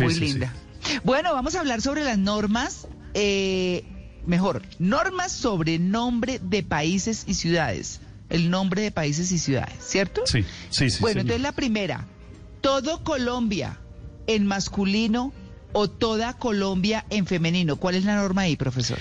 muy linda. Bueno, vamos a hablar sobre las normas, eh, mejor, normas sobre nombre de países y ciudades. El nombre de países y ciudades, ¿cierto? Sí, sí, sí. Bueno, entonces la primera, todo Colombia en masculino o toda Colombia en femenino. ¿Cuál es la norma ahí, profesor?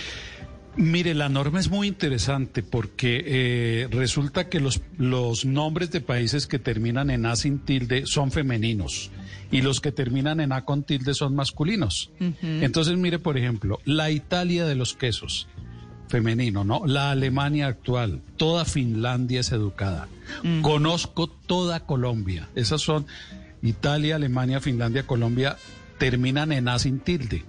Mire, la norma es muy interesante porque eh, resulta que los, los nombres de países que terminan en A sin tilde son femeninos y los que terminan en A con tilde son masculinos. Entonces, mire, por ejemplo, la Italia de los quesos, femenino, ¿no? La Alemania actual, toda Finlandia es educada. Conozco toda Colombia. Esas son Italia, Alemania, Finlandia, Colombia, terminan en A sin tilde.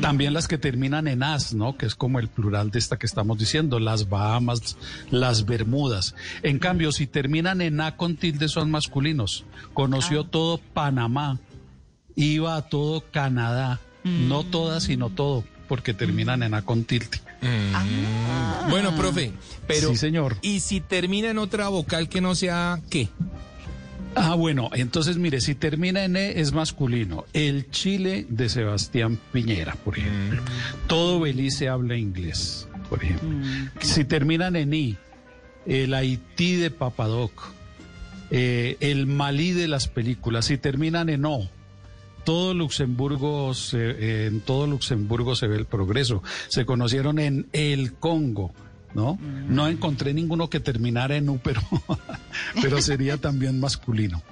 También las que terminan en as, ¿no? Que es como el plural de esta que estamos diciendo, las Bahamas, las Bermudas. En cambio, si terminan en a con tilde son masculinos. Conoció ah. todo Panamá, iba a todo Canadá, no mm. todas, sino todo, porque terminan en a con tilde. Mm. Ah. Bueno, profe, pero... Sí, señor. ¿Y si termina en otra vocal que no sea qué? Ah, bueno, entonces mire, si termina en E es masculino. El Chile de Sebastián Piñera, por ejemplo. Mm. Todo Belice habla inglés, por ejemplo. Mm. Si terminan en I, el Haití de Papadoc, eh, el Malí de las películas. Si terminan en O, todo Luxemburgo, eh, en todo Luxemburgo se ve el progreso. Se conocieron en el Congo ¿no? No encontré ninguno que terminara en U, pero, pero sería también masculino.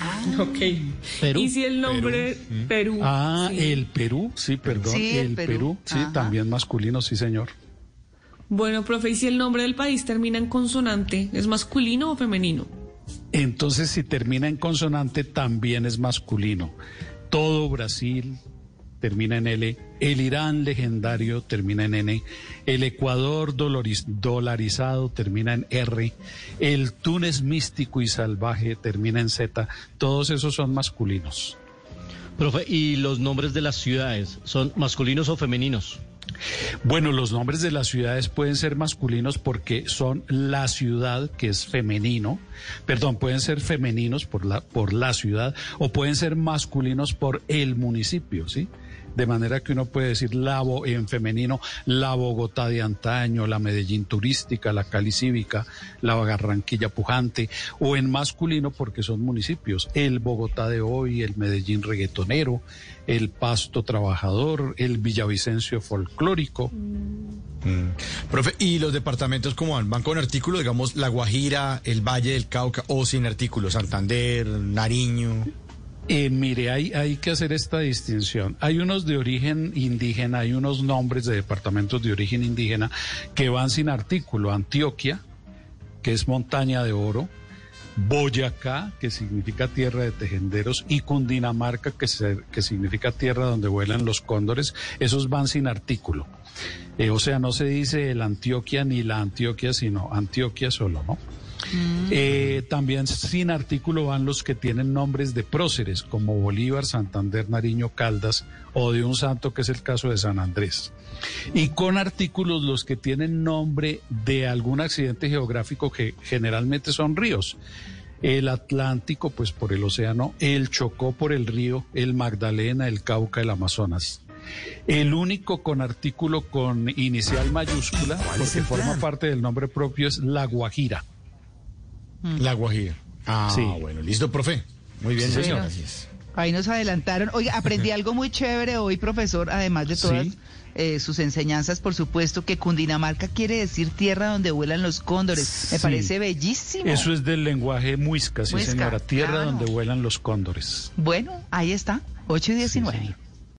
Ah, ok. ¿Y si el nombre Perú? Ah, el Perú, sí, perdón. el, Perú, sí, también masculino, sí, señor. Bueno, profe, ¿y si el nombre del país termina en consonante, es masculino o femenino? Entonces, si termina en consonante, también es masculino. Todo Brasil, termina en L, el Irán legendario termina en N, el Ecuador dolarizado termina en R, el Túnez místico y salvaje termina en Z, todos esos son masculinos. Profe, ¿y los nombres de las ciudades son masculinos o femeninos? Bueno, los nombres de las ciudades pueden ser masculinos porque son la ciudad, que es femenino, perdón, pueden ser femeninos por la, por la ciudad o pueden ser masculinos por el municipio, ¿sí? De manera que uno puede decir la, en femenino la Bogotá de antaño, la Medellín turística, la Cali cívica, la Barranquilla pujante, o en masculino porque son municipios, el Bogotá de hoy, el Medellín reggaetonero, el Pasto trabajador, el Villavicencio folclórico. Mm. Profe, ¿y los departamentos cómo van? ¿Van con artículos, digamos, La Guajira, el Valle del Cauca, o sin artículos, Santander, Nariño? Eh, mire, hay, hay que hacer esta distinción. Hay unos de origen indígena, hay unos nombres de departamentos de origen indígena que van sin artículo. Antioquia, que es montaña de oro, Boyacá, que significa tierra de tejenderos, y Cundinamarca, que, que significa tierra donde vuelan los cóndores, esos van sin artículo. Eh, o sea, no se dice el Antioquia ni la Antioquia, sino Antioquia solo, ¿no? Mm. Eh, también sin artículo van los que tienen nombres de próceres, como Bolívar, Santander, Nariño, Caldas, o de un santo que es el caso de San Andrés. Y con artículos los que tienen nombre de algún accidente geográfico que generalmente son ríos. El Atlántico, pues por el océano, el Chocó por el río, el Magdalena, el Cauca, el Amazonas. El único con artículo con inicial mayúscula, porque forma parte del nombre propio, es La Guajira. Mm. La Guajira. Ah, sí. bueno, listo, profe. Muy bien, señor. Gracias. Ahí nos adelantaron. Oye, aprendí algo muy chévere hoy, profesor, además de todas eh, sus enseñanzas, por supuesto, que Cundinamarca quiere decir tierra donde vuelan los cóndores. Me parece bellísimo. Eso es del lenguaje muisca, sí, señora. Tierra donde vuelan los cóndores. Bueno, ahí está, 8 y 19.